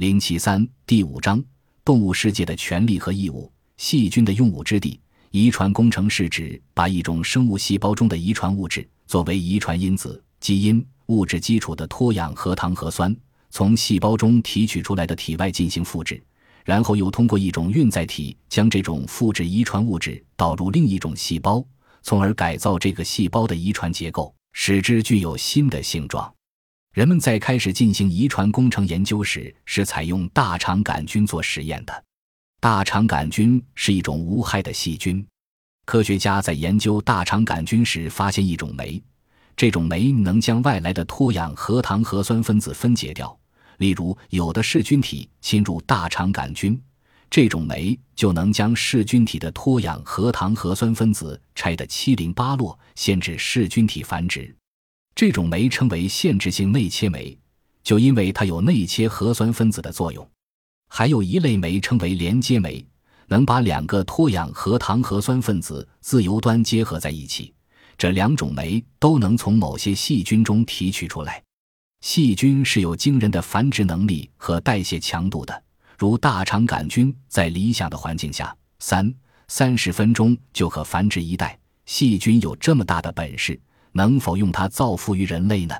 零七三第五章：动物世界的权利和义务。细菌的用武之地。遗传工程是指把一种生物细胞中的遗传物质作为遗传因子、基因物质基础的脱氧核糖核酸，从细胞中提取出来的体外进行复制，然后又通过一种运载体将这种复制遗传物质导入另一种细胞，从而改造这个细胞的遗传结构，使之具有新的性状。人们在开始进行遗传工程研究时，是采用大肠杆菌做实验的。大肠杆菌是一种无害的细菌。科学家在研究大肠杆菌时，发现一种酶，这种酶能将外来的脱氧核糖核酸分子分解掉。例如，有的噬菌体侵入大肠杆菌，这种酶就能将噬菌体的脱氧核糖核酸分子拆得七零八落，限制噬菌体繁殖。这种酶称为限制性内切酶，就因为它有内切核酸分子的作用。还有一类酶称为连接酶，能把两个脱氧核糖核酸分子自由端结合在一起。这两种酶都能从某些细菌中提取出来。细菌是有惊人的繁殖能力和代谢强度的，如大肠杆菌，在理想的环境下，三三十分钟就可繁殖一代。细菌有这么大的本事。能否用它造福于人类呢？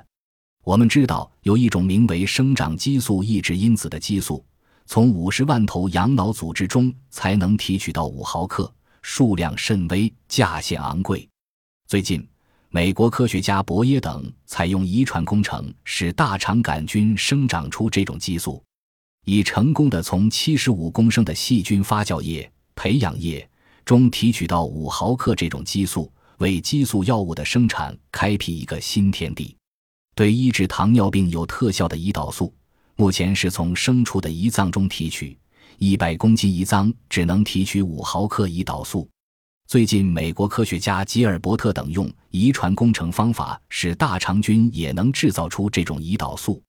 我们知道有一种名为生长激素抑制因子的激素，从五十万头羊脑组织中才能提取到五毫克，数量甚微，价钱昂贵。最近，美国科学家博耶等采用遗传工程，使大肠杆菌生长出这种激素，已成功的从七十五公升的细菌发酵液、培养液中提取到五毫克这种激素。为激素药物的生产开辟一个新天地。对医治糖尿病有特效的胰岛素，目前是从牲畜的胰脏中提取。一百公斤胰脏只能提取五毫克胰岛素。最近，美国科学家吉尔伯特等用遗传工程方法，使大肠菌也能制造出这种胰岛素。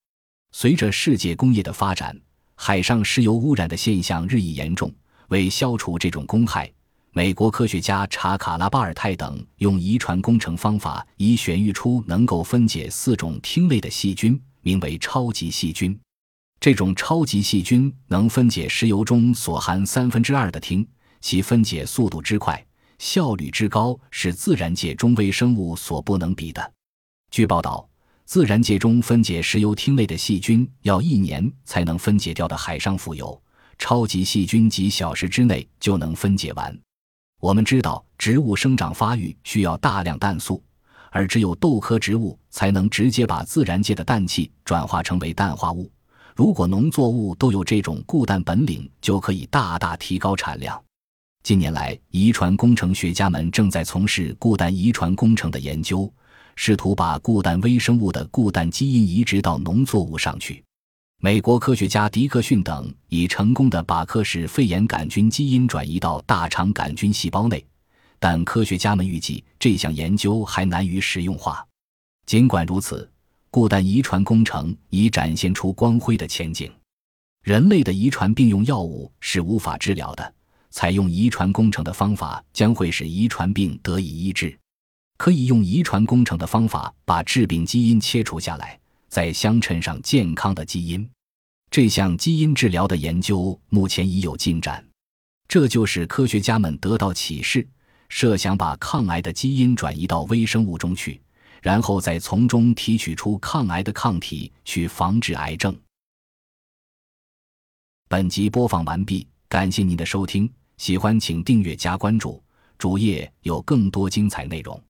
随着世界工业的发展，海上石油污染的现象日益严重。为消除这种公害。美国科学家查卡拉巴尔泰等用遗传工程方法，已选育出能够分解四种烃类的细菌，名为超级细菌。这种超级细菌能分解石油中所含三分之二的烃，其分解速度之快、效率之高，是自然界中微生物所不能比的。据报道，自然界中分解石油烃类的细菌要一年才能分解掉的海上浮油，超级细菌几小时之内就能分解完。我们知道，植物生长发育需要大量氮素，而只有豆科植物才能直接把自然界的氮气转化成为氮化物。如果农作物都有这种固氮本领，就可以大大提高产量。近年来，遗传工程学家们正在从事固氮遗传工程的研究，试图把固氮微生物的固氮基因移植到农作物上去。美国科学家迪克逊等已成功的把克氏肺炎杆菌基因转移到大肠杆菌细胞内，但科学家们预计这项研究还难于实用化。尽管如此，固氮遗传工程已展现出光辉的前景。人类的遗传病用药物是无法治疗的，采用遗传工程的方法将会使遗传病得以医治。可以用遗传工程的方法把致病基因切除下来。再相衬上健康的基因，这项基因治疗的研究目前已有进展。这就是科学家们得到启示，设想把抗癌的基因转移到微生物中去，然后再从中提取出抗癌的抗体，去防治癌症。本集播放完毕，感谢您的收听，喜欢请订阅加关注，主页有更多精彩内容。